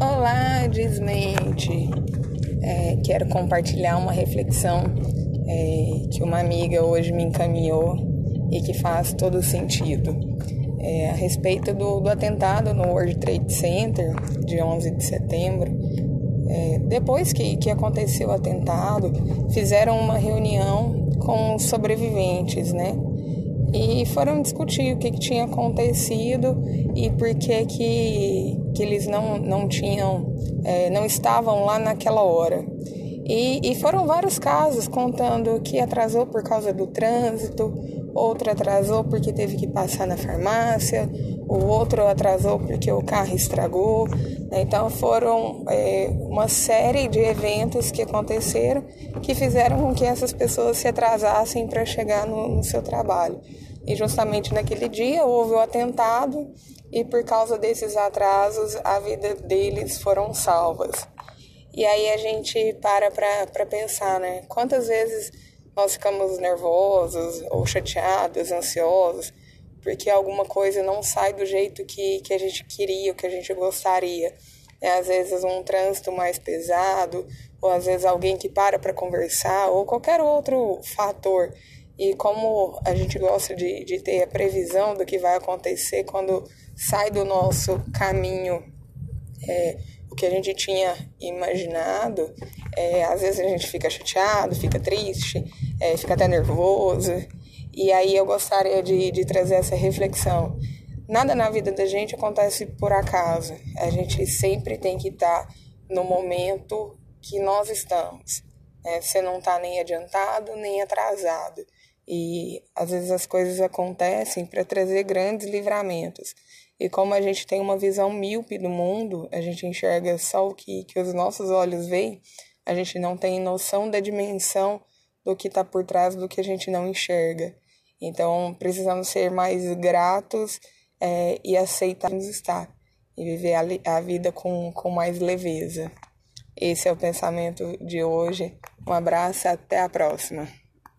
Olá, desmente. É, quero compartilhar uma reflexão é, que uma amiga hoje me encaminhou e que faz todo sentido. É, a respeito do, do, atentado no World Trade Center de 11 de setembro. É, depois que, que aconteceu o atentado, fizeram uma reunião com os sobreviventes, né? E foram discutir o que, que tinha acontecido e por que, que, que eles não, não tinham, é, não estavam lá naquela hora. E, e foram vários casos contando que atrasou por causa do trânsito, outro atrasou porque teve que passar na farmácia, o outro atrasou porque o carro estragou. Né? Então foram é, uma série de eventos que aconteceram que fizeram com que essas pessoas se atrasassem para chegar no, no seu trabalho. E justamente naquele dia houve o atentado e por causa desses atrasos a vida deles foram salvas. E aí a gente para para pensar, né? Quantas vezes nós ficamos nervosos ou chateados, ansiosos, porque alguma coisa não sai do jeito que, que a gente queria, que a gente gostaria. É, às vezes um trânsito mais pesado, ou às vezes alguém que para para conversar, ou qualquer outro fator e como a gente gosta de, de ter a previsão do que vai acontecer quando sai do nosso caminho é, o que a gente tinha imaginado, é, às vezes a gente fica chateado, fica triste, é, fica até nervoso. E aí eu gostaria de, de trazer essa reflexão. Nada na vida da gente acontece por acaso. A gente sempre tem que estar no momento que nós estamos. Né? Você não está nem adiantado nem atrasado. E às vezes as coisas acontecem para trazer grandes livramentos. E como a gente tem uma visão míope do mundo, a gente enxerga só o que, que os nossos olhos veem, a gente não tem noção da dimensão do que está por trás do que a gente não enxerga. Então precisamos ser mais gratos é, e aceitar estar e viver a, a vida com, com mais leveza. Esse é o pensamento de hoje. Um abraço, até a próxima.